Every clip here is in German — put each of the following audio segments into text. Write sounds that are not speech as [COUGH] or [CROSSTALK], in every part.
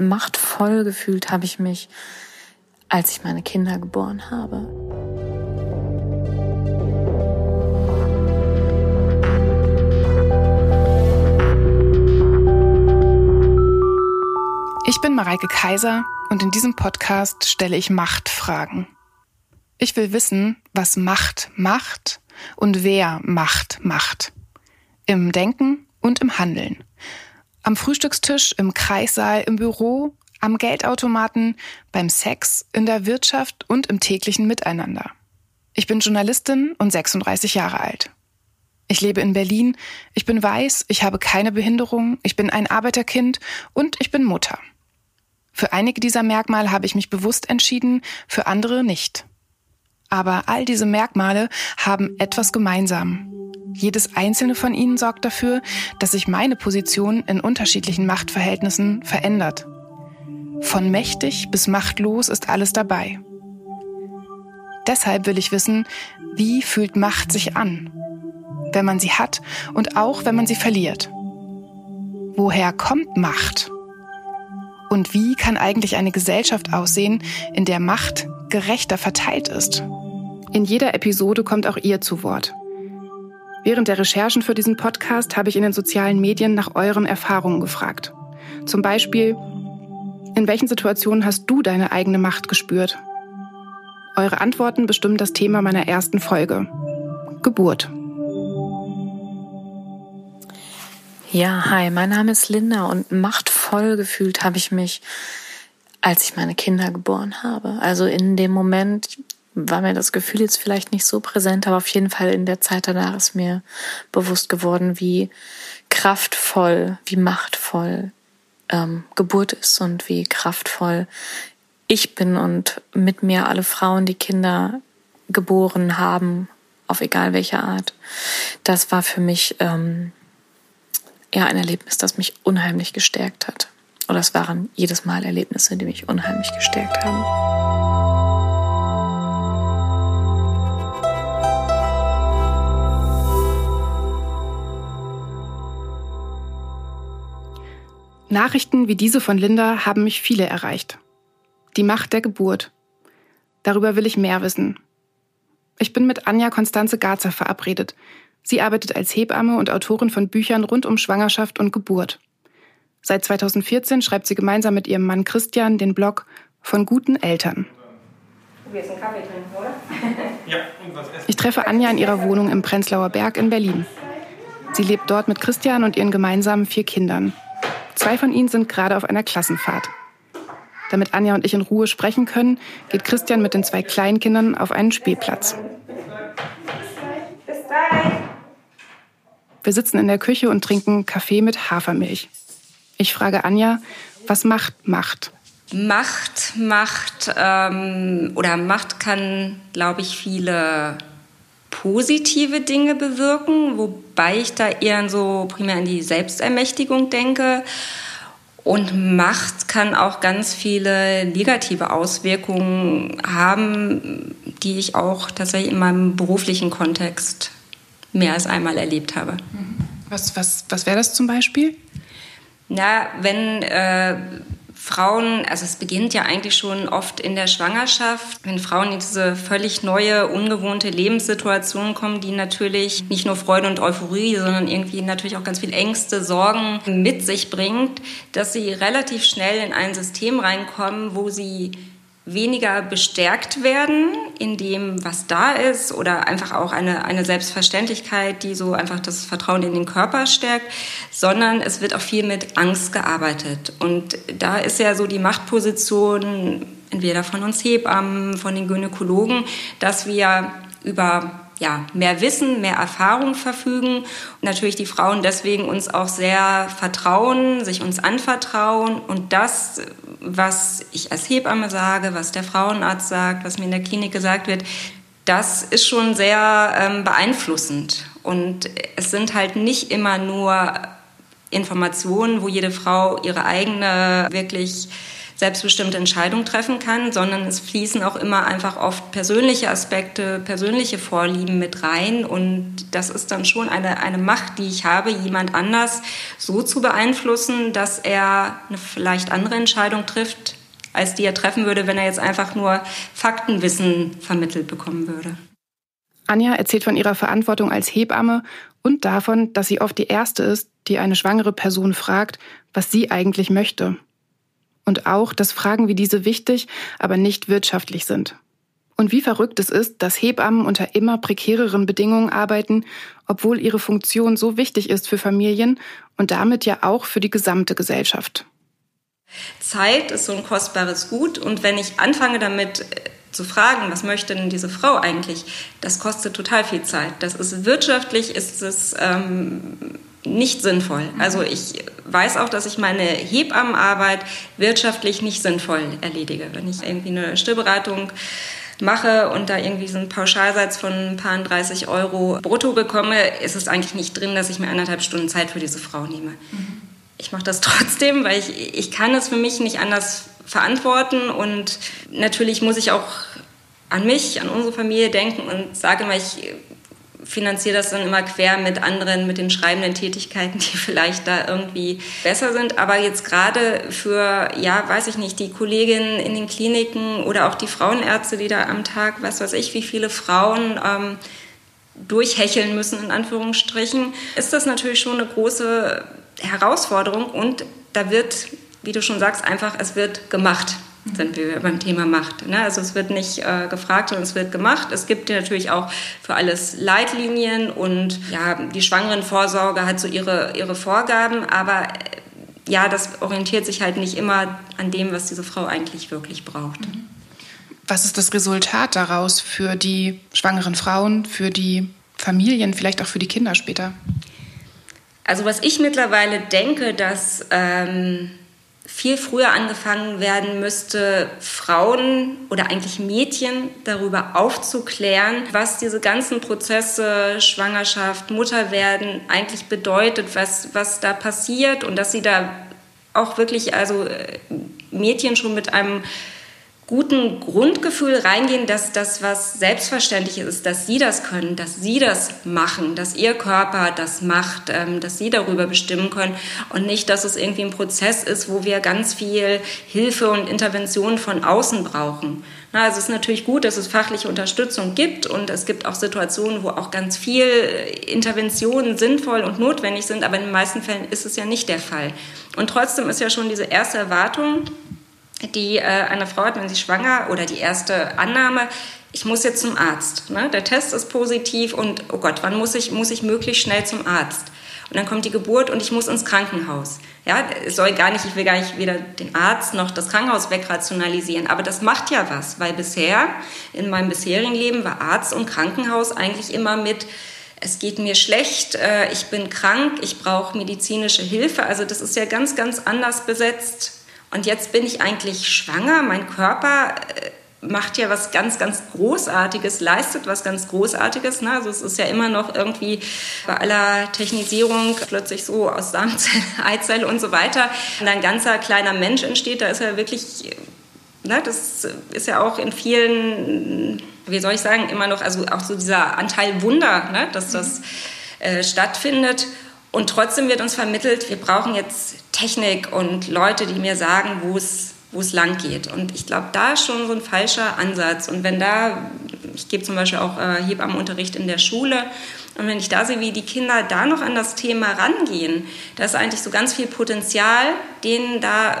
machtvoll gefühlt habe ich mich, als ich meine Kinder geboren habe. Ich bin Mareike Kaiser und in diesem Podcast stelle ich Machtfragen. Ich will wissen, was Macht macht und wer Macht macht. Im Denken und im Handeln. Am Frühstückstisch, im Kreissaal, im Büro, am Geldautomaten, beim Sex, in der Wirtschaft und im täglichen Miteinander. Ich bin Journalistin und 36 Jahre alt. Ich lebe in Berlin, ich bin weiß, ich habe keine Behinderung, ich bin ein Arbeiterkind und ich bin Mutter. Für einige dieser Merkmale habe ich mich bewusst entschieden, für andere nicht. Aber all diese Merkmale haben etwas gemeinsam. Jedes einzelne von ihnen sorgt dafür, dass sich meine Position in unterschiedlichen Machtverhältnissen verändert. Von mächtig bis machtlos ist alles dabei. Deshalb will ich wissen, wie fühlt Macht sich an, wenn man sie hat und auch wenn man sie verliert. Woher kommt Macht? Und wie kann eigentlich eine Gesellschaft aussehen, in der Macht gerechter verteilt ist? In jeder Episode kommt auch ihr zu Wort. Während der Recherchen für diesen Podcast habe ich in den sozialen Medien nach euren Erfahrungen gefragt. Zum Beispiel, in welchen Situationen hast du deine eigene Macht gespürt? Eure Antworten bestimmen das Thema meiner ersten Folge. Geburt. Ja, hi, mein Name ist Linda und machtvoll gefühlt habe ich mich, als ich meine Kinder geboren habe. Also in dem Moment war mir das Gefühl jetzt vielleicht nicht so präsent, aber auf jeden Fall in der Zeit danach ist mir bewusst geworden, wie kraftvoll, wie machtvoll ähm, Geburt ist und wie kraftvoll ich bin und mit mir alle Frauen, die Kinder geboren haben, auf egal welche Art. Das war für mich ähm, ja ein Erlebnis, das mich unheimlich gestärkt hat. Oder es waren jedes Mal Erlebnisse, die mich unheimlich gestärkt haben. Nachrichten wie diese von Linda haben mich viele erreicht. Die Macht der Geburt. Darüber will ich mehr wissen. Ich bin mit Anja Konstanze Garzer verabredet. Sie arbeitet als Hebamme und Autorin von Büchern rund um Schwangerschaft und Geburt. Seit 2014 schreibt sie gemeinsam mit ihrem Mann Christian den Blog von guten Eltern. Ich treffe Anja in ihrer Wohnung im Prenzlauer Berg in Berlin. Sie lebt dort mit Christian und ihren gemeinsamen vier Kindern. Zwei von ihnen sind gerade auf einer Klassenfahrt. Damit Anja und ich in Ruhe sprechen können, geht Christian mit den zwei Kleinkindern auf einen Spielplatz. Wir sitzen in der Küche und trinken Kaffee mit Hafermilch. Ich frage Anja, was Macht macht. Macht macht ähm, oder Macht kann, glaube ich, viele positive Dinge bewirken, wobei ich da eher so primär an die Selbstermächtigung denke. Und Macht kann auch ganz viele negative Auswirkungen haben, die ich auch tatsächlich in meinem beruflichen Kontext mehr als einmal erlebt habe. Was, was, was wäre das zum Beispiel? Na, wenn äh, Frauen, also es beginnt ja eigentlich schon oft in der Schwangerschaft, wenn Frauen in diese völlig neue, ungewohnte Lebenssituation kommen, die natürlich nicht nur Freude und Euphorie, sondern irgendwie natürlich auch ganz viel Ängste, Sorgen mit sich bringt, dass sie relativ schnell in ein System reinkommen, wo sie weniger bestärkt werden in dem, was da ist oder einfach auch eine, eine Selbstverständlichkeit, die so einfach das Vertrauen in den Körper stärkt, sondern es wird auch viel mit Angst gearbeitet. Und da ist ja so die Machtposition entweder von uns Hebammen, von den Gynäkologen, dass wir über ja, mehr Wissen, mehr Erfahrung verfügen. Und natürlich die Frauen deswegen uns auch sehr vertrauen, sich uns anvertrauen. Und das, was ich als Hebamme sage, was der Frauenarzt sagt, was mir in der Klinik gesagt wird, das ist schon sehr ähm, beeinflussend. Und es sind halt nicht immer nur Informationen, wo jede Frau ihre eigene wirklich selbstbestimmte Entscheidungen treffen kann, sondern es fließen auch immer einfach oft persönliche Aspekte, persönliche Vorlieben mit rein. Und das ist dann schon eine, eine Macht, die ich habe, jemand anders so zu beeinflussen, dass er eine vielleicht andere Entscheidung trifft, als die er treffen würde, wenn er jetzt einfach nur Faktenwissen vermittelt bekommen würde. Anja erzählt von ihrer Verantwortung als Hebamme und davon, dass sie oft die Erste ist, die eine schwangere Person fragt, was sie eigentlich möchte und auch, dass Fragen wie diese wichtig, aber nicht wirtschaftlich sind. Und wie verrückt es ist, dass Hebammen unter immer prekäreren Bedingungen arbeiten, obwohl ihre Funktion so wichtig ist für Familien und damit ja auch für die gesamte Gesellschaft. Zeit ist so ein kostbares Gut und wenn ich anfange damit äh, zu fragen, was möchte denn diese Frau eigentlich, das kostet total viel Zeit. Das ist wirtschaftlich, ist es ähm, nicht sinnvoll. Also ich weiß auch, dass ich meine Hebammenarbeit wirtschaftlich nicht sinnvoll erledige. Wenn ich irgendwie eine Stillberatung mache und da irgendwie so einen Pauschalsatz von ein paar 30 Euro brutto bekomme, ist es eigentlich nicht drin, dass ich mir anderthalb Stunden Zeit für diese Frau nehme. Mhm. Ich mache das [LAUGHS] trotzdem, weil ich, ich kann es für mich nicht anders verantworten und natürlich muss ich auch an mich, an unsere Familie denken und sage immer, ich finanziere das dann immer quer mit anderen, mit den schreibenden Tätigkeiten, die [LAUGHS] vielleicht da irgendwie besser sind. Aber jetzt gerade für, ja, weiß ich nicht, die Kolleginnen in den Kliniken oder auch die Frauenärzte, die da am Tag, was weiß ich, wie viele Frauen ähm, durchhecheln müssen, in Anführungsstrichen, ist das natürlich schon eine große Herausforderung und da wird, wie du schon sagst, einfach, es wird gemacht sind wir beim Thema Macht. Ne? Also es wird nicht äh, gefragt, sondern es wird gemacht. Es gibt natürlich auch für alles Leitlinien und ja, die Schwangerenvorsorge hat so ihre, ihre Vorgaben, aber äh, ja, das orientiert sich halt nicht immer an dem, was diese Frau eigentlich wirklich braucht. Mhm. Was ist das Resultat daraus für die schwangeren Frauen, für die Familien, vielleicht auch für die Kinder später? Also was ich mittlerweile denke, dass ähm, viel früher angefangen werden müsste, Frauen oder eigentlich Mädchen darüber aufzuklären, was diese ganzen Prozesse, Schwangerschaft, Mutterwerden eigentlich bedeutet, was, was da passiert und dass sie da auch wirklich, also äh, Mädchen schon mit einem guten Grundgefühl reingehen, dass das was selbstverständlich ist, dass sie das können, dass sie das machen, dass ihr Körper das macht, ähm, dass sie darüber bestimmen können und nicht, dass es irgendwie ein Prozess ist, wo wir ganz viel Hilfe und Intervention von außen brauchen. Also es ist natürlich gut, dass es fachliche Unterstützung gibt und es gibt auch Situationen, wo auch ganz viel Interventionen sinnvoll und notwendig sind, aber in den meisten Fällen ist es ja nicht der Fall. Und trotzdem ist ja schon diese erste Erwartung, die äh, eine Frau hat, wenn sie schwanger oder die erste Annahme, ich muss jetzt zum Arzt. Ne? Der Test ist positiv und oh Gott, wann muss ich, muss ich möglichst schnell zum Arzt? Und dann kommt die Geburt und ich muss ins Krankenhaus. Ja, soll gar nicht, ich will gar nicht weder den Arzt noch das Krankenhaus wegrationalisieren, aber das macht ja was, weil bisher, in meinem bisherigen Leben, war Arzt und Krankenhaus eigentlich immer mit, es geht mir schlecht, äh, ich bin krank, ich brauche medizinische Hilfe. Also das ist ja ganz, ganz anders besetzt und jetzt bin ich eigentlich schwanger. Mein Körper äh, macht ja was ganz, ganz Großartiges, leistet was ganz Großartiges. Ne? Also es ist ja immer noch irgendwie bei aller Technisierung plötzlich so aus Samenzelle, [LAUGHS] Eizelle und so weiter ein ganzer kleiner Mensch entsteht. Da ist ja wirklich, ne, das ist ja auch in vielen, wie soll ich sagen, immer noch, also auch so dieser Anteil Wunder, ne, dass das äh, stattfindet. Und trotzdem wird uns vermittelt, wir brauchen jetzt Technik und Leute, die mir sagen, wo es wo es lang geht. Und ich glaube, da ist schon so ein falscher Ansatz. Und wenn da, ich gebe zum Beispiel auch äh, Hebammenunterricht in der Schule, und wenn ich da sehe, wie die Kinder da noch an das Thema rangehen, da ist eigentlich so ganz viel Potenzial, denen da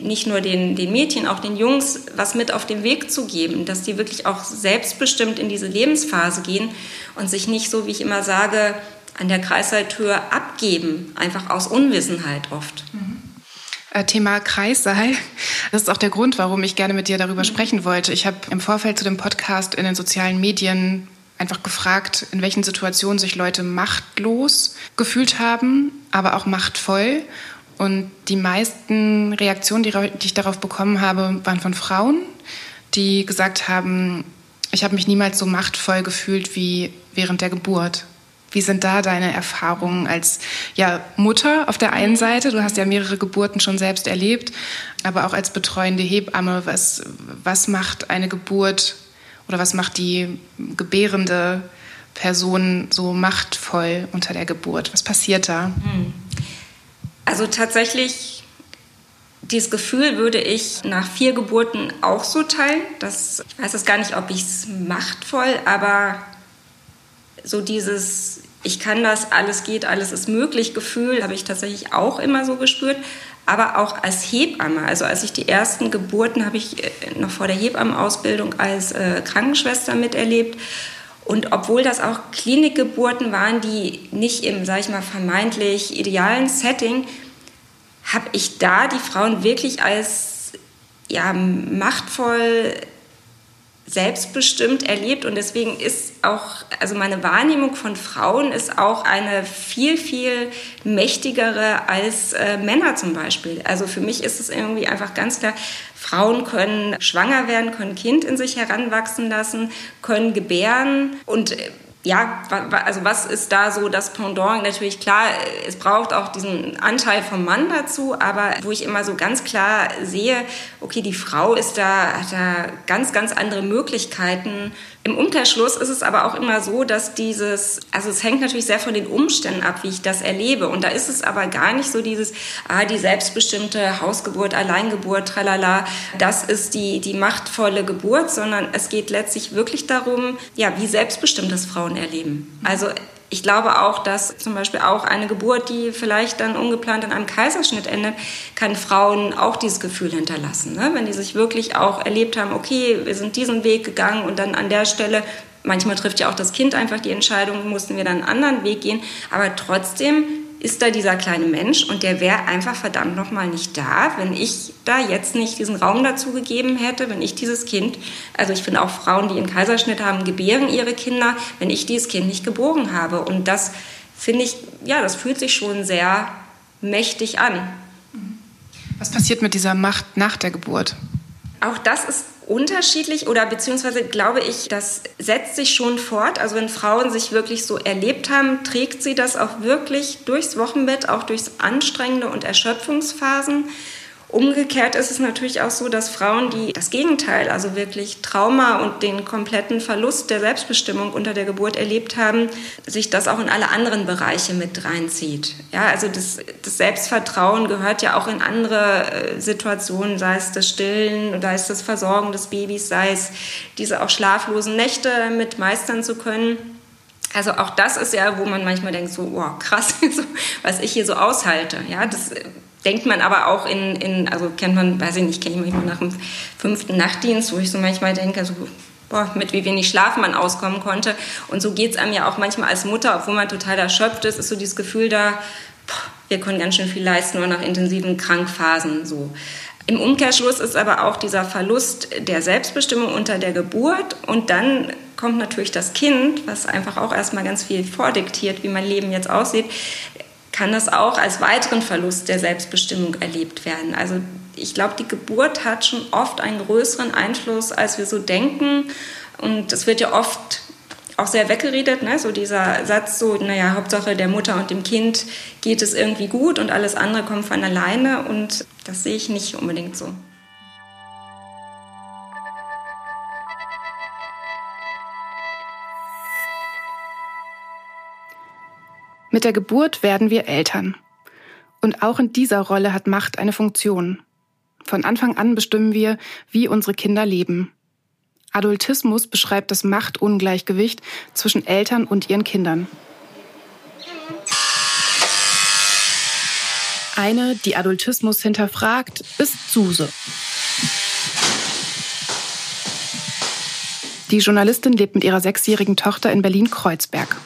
nicht nur den, den Mädchen, auch den Jungs was mit auf den Weg zu geben, dass die wirklich auch selbstbestimmt in diese Lebensphase gehen und sich nicht so, wie ich immer sage, an der Kreissaaltür abgeben, einfach aus Unwissenheit oft. Mhm. Thema Kreissaal. Das ist auch der Grund, warum ich gerne mit dir darüber mhm. sprechen wollte. Ich habe im Vorfeld zu dem Podcast in den sozialen Medien einfach gefragt, in welchen Situationen sich Leute machtlos gefühlt haben, aber auch machtvoll. Und die meisten Reaktionen, die, die ich darauf bekommen habe, waren von Frauen, die gesagt haben, ich habe mich niemals so machtvoll gefühlt wie während der Geburt. Wie sind da deine Erfahrungen als ja, Mutter auf der einen Seite? Du hast ja mehrere Geburten schon selbst erlebt, aber auch als betreuende Hebamme. Was, was macht eine Geburt oder was macht die gebärende Person so machtvoll unter der Geburt? Was passiert da? Hm. Also tatsächlich, dieses Gefühl würde ich nach vier Geburten auch so teilen. Das, ich weiß es gar nicht, ob ich es machtvoll, aber so dieses ich kann das, alles geht, alles ist möglich Gefühl habe ich tatsächlich auch immer so gespürt. Aber auch als Hebamme, also als ich die ersten Geburten habe ich äh, noch vor der Hebammenausbildung als äh, Krankenschwester miterlebt. Und obwohl das auch Klinikgeburten waren, die nicht im, sage ich mal, vermeintlich idealen Setting, habe ich da die Frauen wirklich als ja, machtvoll selbstbestimmt erlebt und deswegen ist auch, also meine Wahrnehmung von Frauen ist auch eine viel, viel mächtigere als äh, Männer zum Beispiel. Also für mich ist es irgendwie einfach ganz klar, Frauen können schwanger werden, können Kind in sich heranwachsen lassen, können gebären und äh, ja, also was ist da so das Pendant? Natürlich klar, es braucht auch diesen Anteil vom Mann dazu, aber wo ich immer so ganz klar sehe, okay, die Frau ist da, hat da ganz, ganz andere Möglichkeiten, im Umkehrschluss ist es aber auch immer so, dass dieses, also es hängt natürlich sehr von den Umständen ab, wie ich das erlebe. Und da ist es aber gar nicht so dieses, ah, die selbstbestimmte Hausgeburt, Alleingeburt, tralala, das ist die, die machtvolle Geburt, sondern es geht letztlich wirklich darum, ja, wie selbstbestimmt das Frauen erleben. Also ich glaube auch, dass zum Beispiel auch eine Geburt, die vielleicht dann ungeplant in einem Kaiserschnitt endet, kann Frauen auch dieses Gefühl hinterlassen. Ne? Wenn die sich wirklich auch erlebt haben, okay, wir sind diesen Weg gegangen und dann an der Stelle, manchmal trifft ja auch das Kind einfach die Entscheidung, mussten wir dann einen anderen Weg gehen, aber trotzdem ist da dieser kleine Mensch und der wäre einfach verdammt nochmal nicht da, wenn ich da jetzt nicht diesen Raum dazu gegeben hätte, wenn ich dieses Kind, also ich finde auch Frauen, die einen Kaiserschnitt haben, gebären ihre Kinder, wenn ich dieses Kind nicht geboren habe. Und das finde ich, ja, das fühlt sich schon sehr mächtig an. Was passiert mit dieser Macht nach der Geburt? Auch das ist unterschiedlich oder beziehungsweise glaube ich, das setzt sich schon fort. Also wenn Frauen sich wirklich so erlebt haben, trägt sie das auch wirklich durchs Wochenbett, auch durchs anstrengende und Erschöpfungsphasen. Umgekehrt ist es natürlich auch so, dass Frauen, die das Gegenteil, also wirklich Trauma und den kompletten Verlust der Selbstbestimmung unter der Geburt erlebt haben, sich das auch in alle anderen Bereiche mit reinzieht. Ja, also das, das Selbstvertrauen gehört ja auch in andere äh, Situationen, sei es das Stillen, sei es das Versorgen des Babys, sei es diese auch schlaflosen Nächte mit meistern zu können. Also auch das ist ja, wo man manchmal denkt, so, wow, krass, [LAUGHS] was ich hier so aushalte. Ja, das denkt man aber auch in, in also kennt man, weiß ich nicht, kenne ich manchmal nach dem fünften Nachtdienst, wo ich so manchmal denke, so, boah, mit wie wenig Schlaf man auskommen konnte. Und so geht es einem ja auch manchmal als Mutter, obwohl man total erschöpft ist, ist so dieses Gefühl da, boah, wir können ganz schön viel leisten, nur nach intensiven Krankphasen so. Im Umkehrschluss ist aber auch dieser Verlust der Selbstbestimmung unter der Geburt und dann kommt natürlich das Kind, was einfach auch erstmal ganz viel vordiktiert, wie mein Leben jetzt aussieht, kann das auch als weiteren Verlust der Selbstbestimmung erlebt werden. Also ich glaube, die Geburt hat schon oft einen größeren Einfluss, als wir so denken. Und es wird ja oft auch sehr weggeredet, ne? so dieser Satz, so, naja, Hauptsache der Mutter und dem Kind geht es irgendwie gut und alles andere kommt von alleine. Und das sehe ich nicht unbedingt so. Mit der Geburt werden wir Eltern. Und auch in dieser Rolle hat Macht eine Funktion. Von Anfang an bestimmen wir, wie unsere Kinder leben. Adultismus beschreibt das Machtungleichgewicht zwischen Eltern und ihren Kindern. Eine, die Adultismus hinterfragt, ist Suse. Die Journalistin lebt mit ihrer sechsjährigen Tochter in Berlin-Kreuzberg.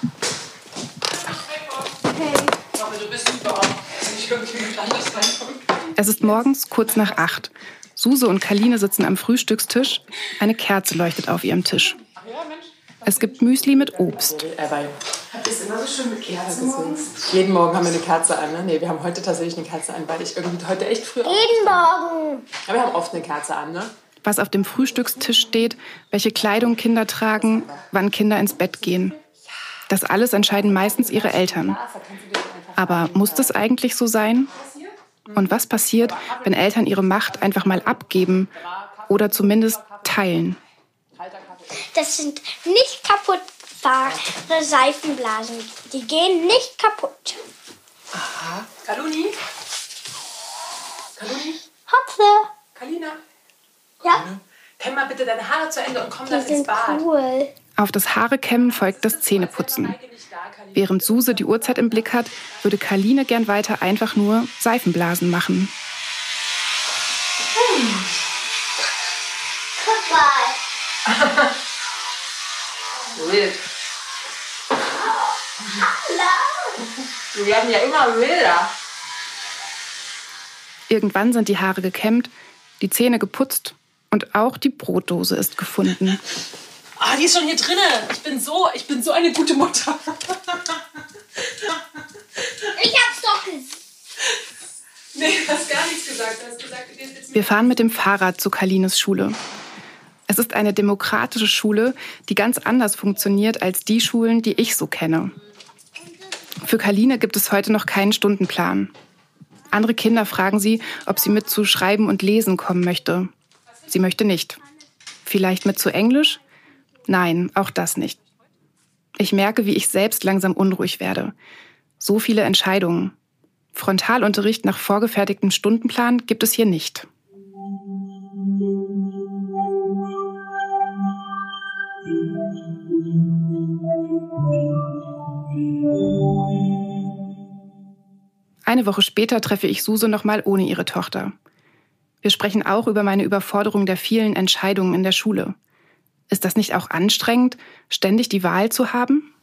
Es ist morgens kurz nach acht. Suse und Kaline sitzen am Frühstückstisch. Eine Kerze leuchtet auf ihrem Tisch. Es gibt Müsli mit Obst. Ist immer so schön mit Kerzen morgens. Jeden Morgen haben wir eine Kerze an. Ne? Nee, wir haben heute tatsächlich eine Kerze an, weil ich irgendwie heute echt früh. Jeden Morgen. Aber wir haben oft eine Kerze an, ne? Was auf dem Frühstückstisch steht, welche Kleidung Kinder tragen, wann Kinder ins Bett gehen. Das alles entscheiden meistens ihre Eltern. Aber muss das eigentlich so sein? Und was passiert, wenn Eltern ihre Macht einfach mal abgeben oder zumindest teilen? Das sind nicht kaputtbare Seifenblasen. Die gehen nicht kaputt. Aha. Kaluni? Kaluni? Hopse. Kalina? Ja, Kämm mal bitte deine Haare zu Ende und komm die dann ins sind Bad. cool. Auf das Haarekämmen folgt das Zähneputzen. Während Suse die Uhrzeit im Blick hat, würde Karline gern weiter einfach nur Seifenblasen machen. Guck mal. Wild. Wir werden ja immer wilder. Irgendwann sind die Haare gekämmt, die Zähne geputzt und auch die Brotdose ist gefunden. Ah, die ist schon hier drinne. Ich bin so, ich bin so eine gute Mutter. Ich hab's doch gesagt. Nee, du hast gar nichts gesagt. Du hast gesagt, du gehst jetzt Wir fahren mit dem Fahrrad zu Kalines Schule. Es ist eine demokratische Schule, die ganz anders funktioniert als die Schulen, die ich so kenne. Für Kaline gibt es heute noch keinen Stundenplan. Andere Kinder fragen sie, ob sie mit zu Schreiben und Lesen kommen möchte. Sie möchte nicht. Vielleicht mit zu Englisch? Nein, auch das nicht. Ich merke, wie ich selbst langsam unruhig werde. So viele Entscheidungen. Frontalunterricht nach vorgefertigtem Stundenplan gibt es hier nicht. Eine Woche später treffe ich Suse nochmal ohne ihre Tochter. Wir sprechen auch über meine Überforderung der vielen Entscheidungen in der Schule. Ist das nicht auch anstrengend, ständig die Wahl zu haben?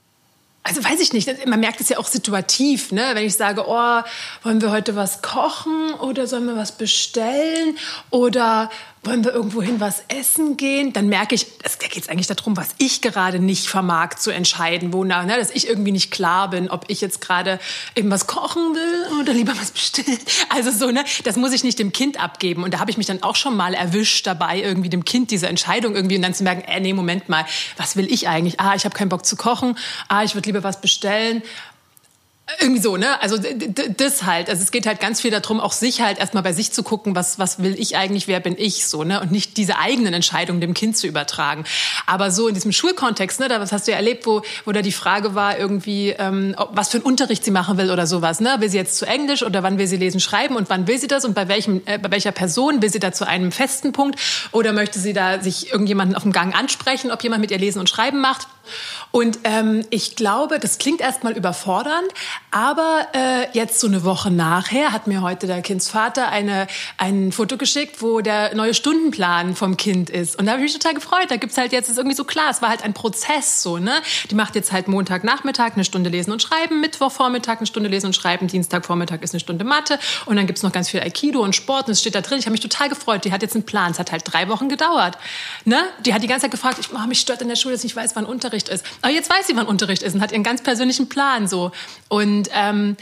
Also weiß ich nicht, man merkt es ja auch situativ, ne? wenn ich sage, oh, wollen wir heute was kochen oder sollen wir was bestellen oder wollen wir irgendwo hin was essen gehen, dann merke ich, es da geht eigentlich darum, was ich gerade nicht vermag zu entscheiden, wonach, ne? dass ich irgendwie nicht klar bin, ob ich jetzt gerade eben was kochen will oder lieber was bestellen. [LAUGHS] Also so, ne, das muss ich nicht dem Kind abgeben. Und da habe ich mich dann auch schon mal erwischt dabei, irgendwie dem Kind diese Entscheidung irgendwie und dann zu merken, äh, nee, Moment mal, was will ich eigentlich? Ah, ich habe keinen Bock zu kochen. Ah, ich würde lieber was bestellen. Irgendwie so, ne? Also das halt. Also es geht halt ganz viel darum, auch sich halt erstmal bei sich zu gucken, was, was will ich eigentlich, wer bin ich so, ne? Und nicht diese eigenen Entscheidungen dem Kind zu übertragen. Aber so in diesem Schulkontext, ne, da was hast du ja erlebt, wo, wo da die Frage war, irgendwie, ähm, was für einen Unterricht sie machen will oder sowas, ne? Will sie jetzt zu Englisch oder wann will sie lesen, schreiben und wann will sie das und bei welchem, äh, bei welcher Person will sie da zu einem festen Punkt oder möchte sie da sich irgendjemanden auf dem Gang ansprechen, ob jemand mit ihr lesen und schreiben macht? Und ähm, ich glaube, das klingt erstmal überfordernd, aber äh, jetzt so eine Woche nachher hat mir heute der Kindsvater eine, ein Foto geschickt, wo der neue Stundenplan vom Kind ist. Und da habe ich mich total gefreut. Da gibt's halt jetzt, ist irgendwie so klar, es war halt ein Prozess so, ne? Die macht jetzt halt Montagnachmittag eine Stunde Lesen und Schreiben, Mittwochvormittag eine Stunde Lesen und Schreiben, Dienstagvormittag ist eine Stunde Mathe und dann gibt's noch ganz viel Aikido und Sport und es steht da drin. Ich habe mich total gefreut. Die hat jetzt einen Plan. Es hat halt drei Wochen gedauert. Ne? Die hat die ganze Zeit gefragt, ich, oh, mich stört in der Schule, dass ich nicht weiß, wann Unterricht ist. Aber jetzt weiß sie, wann Unterricht ist und hat ihren ganz persönlichen Plan so. Und ähm,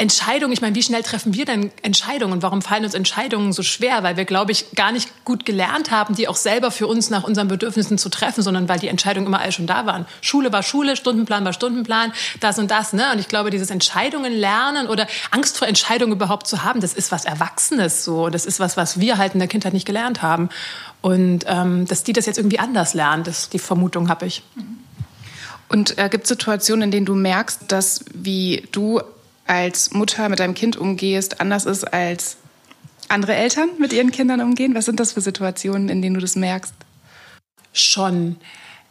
Entscheidungen, ich meine, wie schnell treffen wir denn Entscheidungen? Und warum fallen uns Entscheidungen so schwer? Weil wir, glaube ich, gar nicht gut gelernt haben, die auch selber für uns nach unseren Bedürfnissen zu treffen, sondern weil die Entscheidungen immer all schon da waren. Schule war Schule, Stundenplan war Stundenplan, das und das. Ne? Und ich glaube, dieses Entscheidungen lernen oder Angst vor Entscheidungen überhaupt zu haben, das ist was Erwachsenes so. Das ist was, was wir halt in der Kindheit nicht gelernt haben. Und ähm, dass die das jetzt irgendwie anders lernen, das, die Vermutung habe ich. Und äh, gibt es Situationen, in denen du merkst, dass wie du als Mutter mit deinem Kind umgehst, anders ist als andere Eltern mit ihren Kindern umgehen? Was sind das für Situationen, in denen du das merkst? Schon.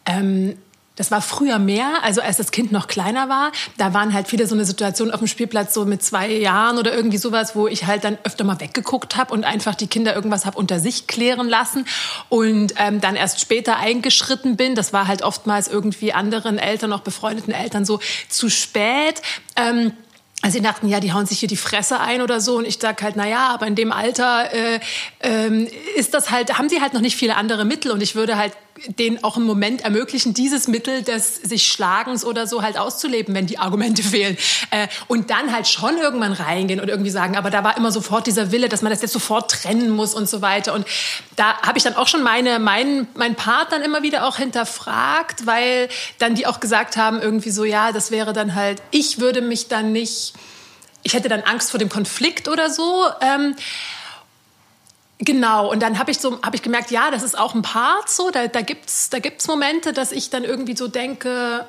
Ähm, das war früher mehr, also als das Kind noch kleiner war. Da waren halt viele so eine Situation auf dem Spielplatz so mit zwei Jahren oder irgendwie sowas, wo ich halt dann öfter mal weggeguckt habe und einfach die Kinder irgendwas habe unter sich klären lassen und ähm, dann erst später eingeschritten bin. Das war halt oftmals irgendwie anderen Eltern, auch befreundeten Eltern so zu spät. Ähm, also sie dachten, ja, die hauen sich hier die Fresse ein oder so. Und ich sag halt, na ja, aber in dem Alter äh, ähm, ist das halt, haben sie halt noch nicht viele andere Mittel. Und ich würde halt denen auch im Moment ermöglichen, dieses Mittel des sich Schlagens oder so halt auszuleben, wenn die Argumente [LAUGHS] fehlen. Äh, und dann halt schon irgendwann reingehen und irgendwie sagen, aber da war immer sofort dieser Wille, dass man das jetzt sofort trennen muss und so weiter. Und da habe ich dann auch schon meine, meinen, meinen Part dann immer wieder auch hinterfragt, weil dann die auch gesagt haben, irgendwie so, ja, das wäre dann halt, ich würde mich dann nicht, ich hätte dann Angst vor dem Konflikt oder so. Ähm, Genau, und dann habe ich so hab ich gemerkt, ja, das ist auch ein Part so, da, da gibt es da gibt's Momente, dass ich dann irgendwie so denke,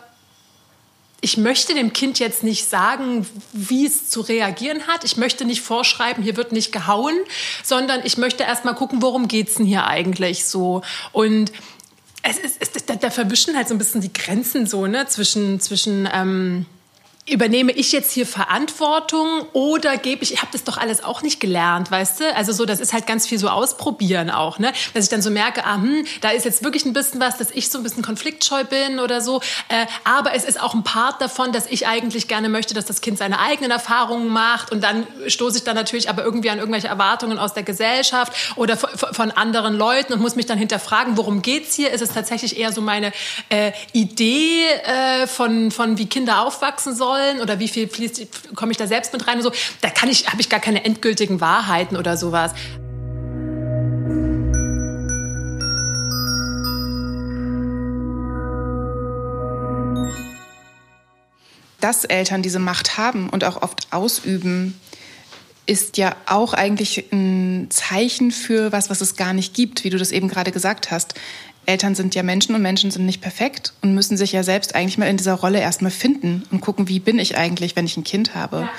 ich möchte dem Kind jetzt nicht sagen, wie es zu reagieren hat. Ich möchte nicht vorschreiben, hier wird nicht gehauen, sondern ich möchte erst mal gucken, worum geht's denn hier eigentlich so. Und es ist, es, da, da verwischen halt so ein bisschen die Grenzen so, ne, zwischen, zwischen ähm, übernehme ich jetzt hier Verantwortung oder gebe ich, ich habe das doch alles auch nicht gelernt, weißt du? Also so, das ist halt ganz viel so ausprobieren auch, ne? Dass ich dann so merke, ah, hm, da ist jetzt wirklich ein bisschen was, dass ich so ein bisschen konfliktscheu bin oder so. Äh, aber es ist auch ein Part davon, dass ich eigentlich gerne möchte, dass das Kind seine eigenen Erfahrungen macht und dann stoße ich dann natürlich aber irgendwie an irgendwelche Erwartungen aus der Gesellschaft oder von anderen Leuten und muss mich dann hinterfragen, worum geht's hier? Ist es tatsächlich eher so meine äh, Idee äh, von, von wie Kinder aufwachsen sollen? Sollen oder wie viel fließt, komme ich da selbst mit rein und so. Da kann ich, habe ich gar keine endgültigen Wahrheiten oder sowas. Dass Eltern diese Macht haben und auch oft ausüben, ist ja auch eigentlich ein Zeichen für was, was es gar nicht gibt, wie du das eben gerade gesagt hast. Eltern sind ja Menschen und Menschen sind nicht perfekt und müssen sich ja selbst eigentlich mal in dieser Rolle erstmal finden und gucken, wie bin ich eigentlich, wenn ich ein Kind habe. Ja.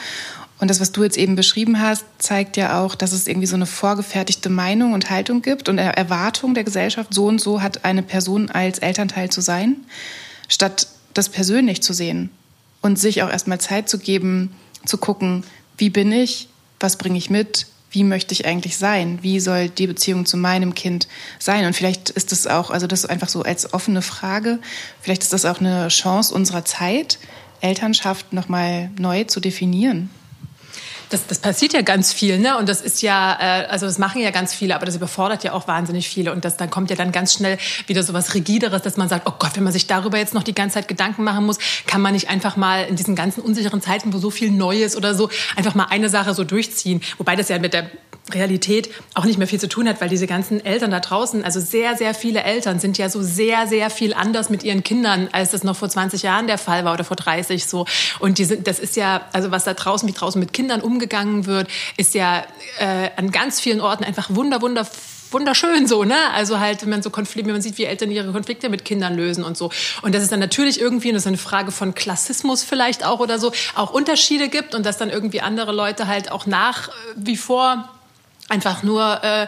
Und das, was du jetzt eben beschrieben hast, zeigt ja auch, dass es irgendwie so eine vorgefertigte Meinung und Haltung gibt und Erwartung der Gesellschaft, so und so hat eine Person als Elternteil zu sein, statt das persönlich zu sehen und sich auch erstmal Zeit zu geben, zu gucken, wie bin ich, was bringe ich mit, wie möchte ich eigentlich sein? Wie soll die Beziehung zu meinem Kind sein? Und vielleicht ist das auch, also das einfach so als offene Frage, vielleicht ist das auch eine Chance unserer Zeit, Elternschaft nochmal neu zu definieren das, das passiert ja ganz viel, ne? Und das ist ja, äh, also das machen ja ganz viele, aber das überfordert ja auch wahnsinnig viele. Und das, dann kommt ja dann ganz schnell wieder so was Rigideres, dass man sagt, oh Gott, wenn man sich darüber jetzt noch die ganze Zeit Gedanken machen muss, kann man nicht einfach mal in diesen ganzen unsicheren Zeiten, wo so viel Neues oder so, einfach mal eine Sache so durchziehen. Wobei das ja mit der Realität auch nicht mehr viel zu tun hat, weil diese ganzen Eltern da draußen, also sehr, sehr viele Eltern sind ja so sehr, sehr viel anders mit ihren Kindern, als das noch vor 20 Jahren der Fall war oder vor 30 so. Und die sind, das ist ja, also was da draußen, wie draußen mit Kindern umgegangen wird, ist ja äh, an ganz vielen Orten einfach wunder, wunder wunderschön so, ne? Also halt, wenn man so Konflikte, wenn man sieht, wie Eltern ihre Konflikte mit Kindern lösen und so. Und dass es dann natürlich irgendwie, und das ist eine Frage von Klassismus vielleicht auch oder so, auch Unterschiede gibt und dass dann irgendwie andere Leute halt auch nach äh, wie vor einfach nur äh,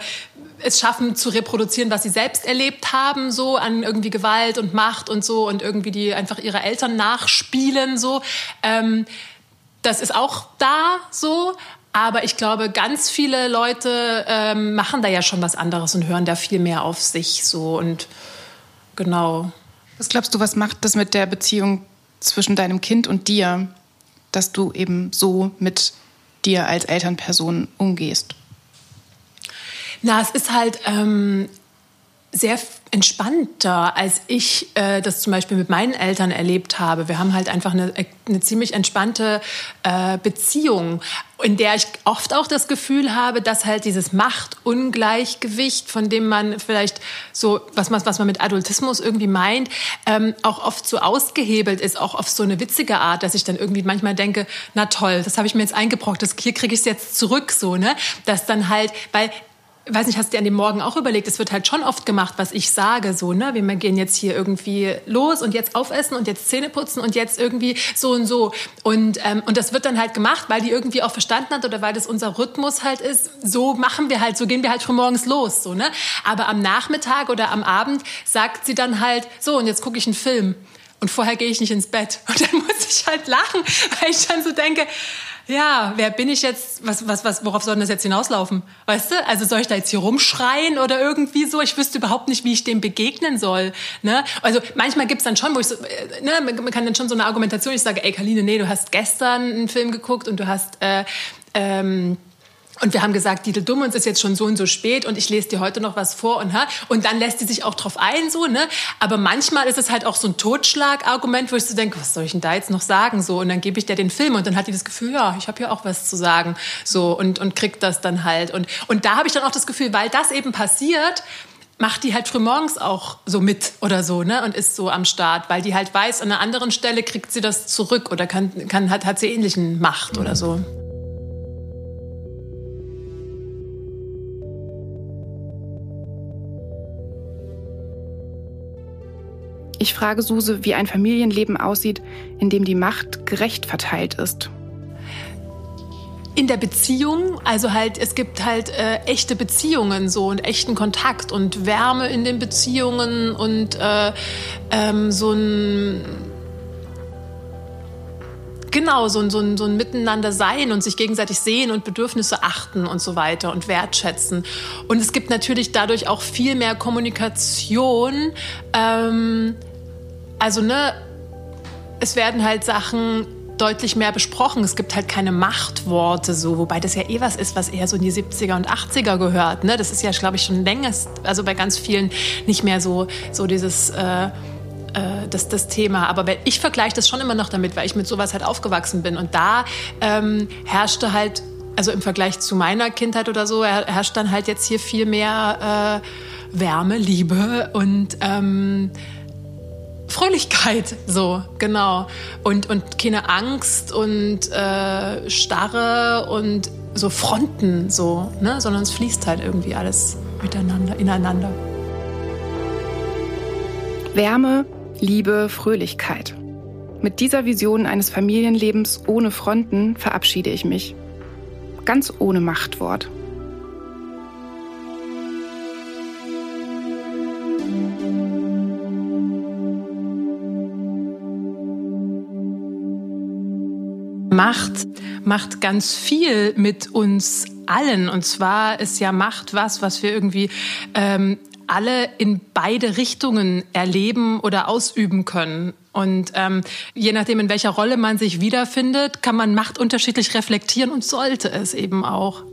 es schaffen zu reproduzieren, was sie selbst erlebt haben, so an irgendwie Gewalt und Macht und so und irgendwie die einfach ihre Eltern nachspielen, so. Ähm, das ist auch da so. Aber ich glaube, ganz viele Leute ähm, machen da ja schon was anderes und hören da viel mehr auf sich so und genau. Was glaubst du, was macht das mit der Beziehung zwischen deinem Kind und dir, dass du eben so mit dir als Elternperson umgehst? Na, es ist halt ähm, sehr entspannter, als ich äh, das zum Beispiel mit meinen Eltern erlebt habe. Wir haben halt einfach eine, eine ziemlich entspannte äh, Beziehung, in der ich oft auch das Gefühl habe, dass halt dieses Machtungleichgewicht, von dem man vielleicht so, was man, was man mit Adultismus irgendwie meint, ähm, auch oft so ausgehebelt ist, auch auf so eine witzige Art, dass ich dann irgendwie manchmal denke, na toll, das habe ich mir jetzt eingebrockt, das, hier kriege ich es jetzt zurück, so, ne? Dass dann halt, weil weiß nicht, hast du dir an dem Morgen auch überlegt, es wird halt schon oft gemacht, was ich sage, so, ne? Wir gehen jetzt hier irgendwie los und jetzt aufessen und jetzt Zähne putzen und jetzt irgendwie so und so. Und, ähm, und das wird dann halt gemacht, weil die irgendwie auch verstanden hat oder weil das unser Rhythmus halt ist. So machen wir halt, so gehen wir halt schon morgens los, so, ne? Aber am Nachmittag oder am Abend sagt sie dann halt, so, und jetzt gucke ich einen Film. Und vorher gehe ich nicht ins Bett. Und dann [LAUGHS] muss ich halt lachen, weil ich dann so denke, ja, wer bin ich jetzt? Was, was, was, worauf soll denn das jetzt hinauslaufen? Weißt du? Also soll ich da jetzt hier rumschreien oder irgendwie so? Ich wüsste überhaupt nicht, wie ich dem begegnen soll. Ne? Also manchmal gibt's dann schon, wo ich so, äh, ne, man kann dann schon so eine Argumentation, ich sage, ey Kaline, nee, du hast gestern einen Film geguckt und du hast äh, ähm, und wir haben gesagt, Dietel Dumm, uns ist jetzt schon so und so spät und ich lese dir heute noch was vor und ha, und dann lässt sie sich auch drauf ein, so, ne? Aber manchmal ist es halt auch so ein Totschlagargument, wo ich so denke, was soll ich denn da jetzt noch sagen, so? Und dann gebe ich dir den Film und dann hat die das Gefühl, ja, ich habe ja auch was zu sagen, so, und, und kriegt das dann halt. Und, und da habe ich dann auch das Gefühl, weil das eben passiert, macht die halt frühmorgens auch so mit oder so, ne? Und ist so am Start, weil die halt weiß, an einer anderen Stelle kriegt sie das zurück oder kann, kann, hat, hat sie ähnlichen Macht oder so. Ich frage Suse, wie ein Familienleben aussieht, in dem die Macht gerecht verteilt ist. In der Beziehung, also halt, es gibt halt äh, echte Beziehungen so und echten Kontakt und Wärme in den Beziehungen und äh, ähm, so ein Genau, so ein, so, ein, so ein Miteinander sein und sich gegenseitig sehen und Bedürfnisse achten und so weiter und wertschätzen. Und es gibt natürlich dadurch auch viel mehr Kommunikation. Ähm, also, ne, es werden halt Sachen deutlich mehr besprochen. Es gibt halt keine Machtworte so, wobei das ja eh was ist, was eher so in die 70er und 80er gehört. Ne? Das ist ja, glaube ich, schon längst, also bei ganz vielen nicht mehr so, so dieses... Äh, äh, das, das Thema. Aber ich vergleiche das schon immer noch damit, weil ich mit sowas halt aufgewachsen bin. Und da ähm, herrschte halt, also im Vergleich zu meiner Kindheit oder so, herrscht dann halt jetzt hier viel mehr äh, Wärme, Liebe und ähm, Fröhlichkeit, so, genau. Und, und keine Angst und äh, Starre und so Fronten, so, ne? sondern es fließt halt irgendwie alles miteinander, ineinander. Wärme, Liebe, Fröhlichkeit. Mit dieser Vision eines Familienlebens ohne Fronten verabschiede ich mich. Ganz ohne Machtwort. Macht macht ganz viel mit uns allen. Und zwar ist ja Macht was, was wir irgendwie ähm, alle in beide Richtungen erleben oder ausüben können. Und ähm, je nachdem, in welcher Rolle man sich wiederfindet, kann man Macht unterschiedlich reflektieren und sollte es eben auch.